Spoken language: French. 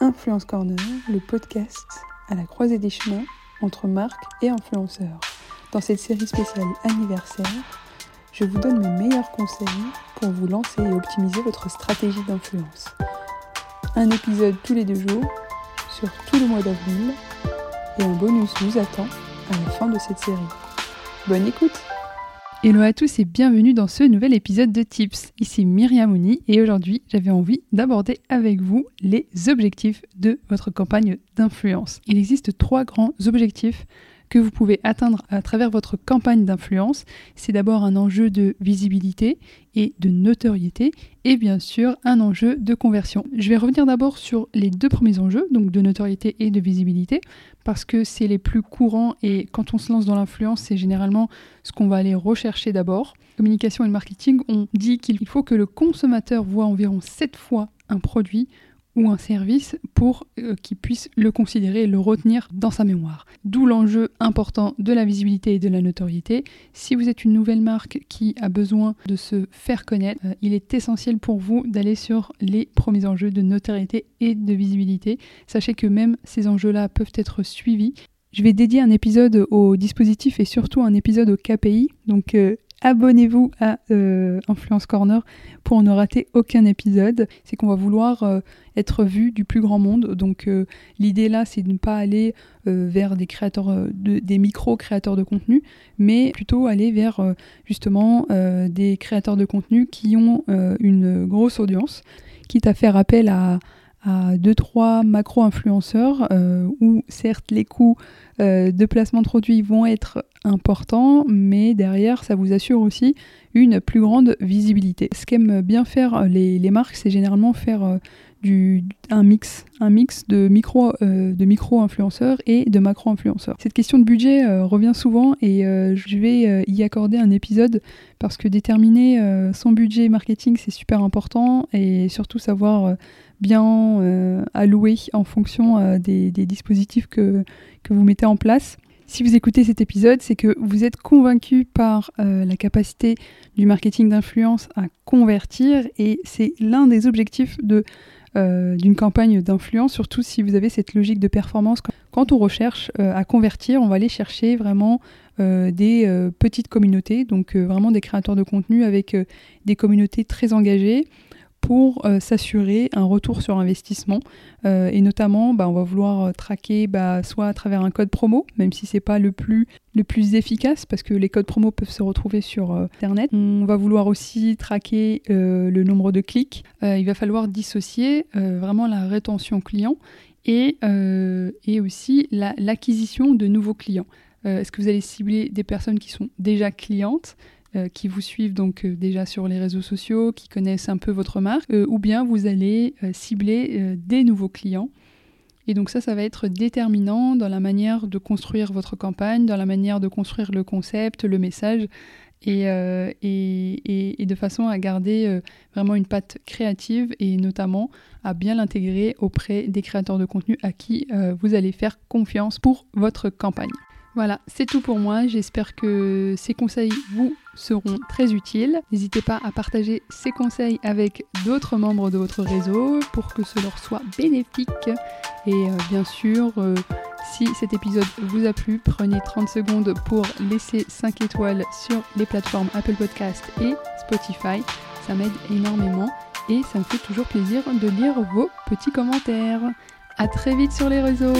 Influence Corner, le podcast à la croisée des chemins entre marques et influenceurs. Dans cette série spéciale anniversaire, je vous donne mes meilleurs conseils pour vous lancer et optimiser votre stratégie d'influence. Un épisode tous les deux jours sur tout le mois d'avril et un bonus vous attend à la fin de cette série. Bonne écoute Hello à tous et bienvenue dans ce nouvel épisode de Tips. Ici Myriam Mouni et aujourd'hui j'avais envie d'aborder avec vous les objectifs de votre campagne d'influence. Il existe trois grands objectifs que vous pouvez atteindre à travers votre campagne d'influence. C'est d'abord un enjeu de visibilité et de notoriété et bien sûr un enjeu de conversion. Je vais revenir d'abord sur les deux premiers enjeux, donc de notoriété et de visibilité, parce que c'est les plus courants et quand on se lance dans l'influence, c'est généralement ce qu'on va aller rechercher d'abord. Communication et marketing, on dit qu'il faut que le consommateur voit environ 7 fois un produit ou un service pour euh, qu'il puisse le considérer et le retenir dans sa mémoire. D'où l'enjeu important de la visibilité et de la notoriété. Si vous êtes une nouvelle marque qui a besoin de se faire connaître, euh, il est essentiel pour vous d'aller sur les premiers enjeux de notoriété et de visibilité. Sachez que même ces enjeux-là peuvent être suivis. Je vais dédier un épisode au dispositif et surtout un épisode au KPI. Abonnez-vous à euh, Influence Corner pour ne rater aucun épisode. C'est qu'on va vouloir euh, être vu du plus grand monde. Donc euh, l'idée là, c'est de ne pas aller vers des créateurs, des micro-créateurs de contenu, mais plutôt aller vers justement des créateurs de contenu qui ont une grosse audience, quitte à faire appel à, à deux trois macro-influenceurs où certes les coûts de placement de produits vont être important, mais derrière, ça vous assure aussi une plus grande visibilité. Ce qu'aiment bien faire les, marques, c'est généralement faire euh, un mix, un mix de micro, euh, de micro influenceurs et de macro influenceurs. Cette question de budget euh, revient souvent et je vais y accorder un épisode parce que déterminer son budget marketing c'est super important et surtout savoir bien allouer en fonction des, dispositifs que, que vous mettez en place. Si vous écoutez cet épisode, c'est que vous êtes convaincu par euh, la capacité du marketing d'influence à convertir et c'est l'un des objectifs de, euh, d'une campagne d'influence, surtout si vous avez cette logique de performance. Quand on recherche euh, à convertir, on va aller chercher vraiment des petites communautés, donc vraiment des créateurs de contenu avec des communautés très engagées pour euh, s'assurer un retour sur investissement. Euh, et notamment, bah, on va vouloir euh, traquer bah, soit à travers un code promo, même si c'est pas le plus, le plus efficace, parce que les codes promo peuvent se retrouver sur Internet. On va vouloir aussi traquer le nombre de clics. il va falloir dissocier vraiment la rétention client et, et aussi l'acquisition de nouveaux clients. Est-ce que vous allez cibler des personnes qui sont déjà clientes? Euh, qui vous suivent donc euh, déjà sur les réseaux sociaux, qui connaissent un peu votre marque, euh, ou bien vous allez cibler des nouveaux clients. Et donc ça, ça va être déterminant dans la manière de construire votre campagne, dans la manière de construire le concept, le message, et, et, et, de façon à garder vraiment une patte créative et notamment à bien l'intégrer auprès des créateurs de contenu à qui vous allez faire confiance pour votre campagne. Voilà, c'est tout pour moi. J'espère que ces conseils vous seront très utiles. N'hésitez pas à partager ces conseils avec d'autres membres de votre réseau pour que ce leur soit bénéfique. Et euh, bien sûr, euh, si cet épisode vous a plu, prenez 30 secondes pour laisser 5 étoiles sur les plateformes Apple Podcast et Spotify. Ça m'aide énormément et ça me fait toujours plaisir de lire vos petits commentaires. À très vite sur les réseaux.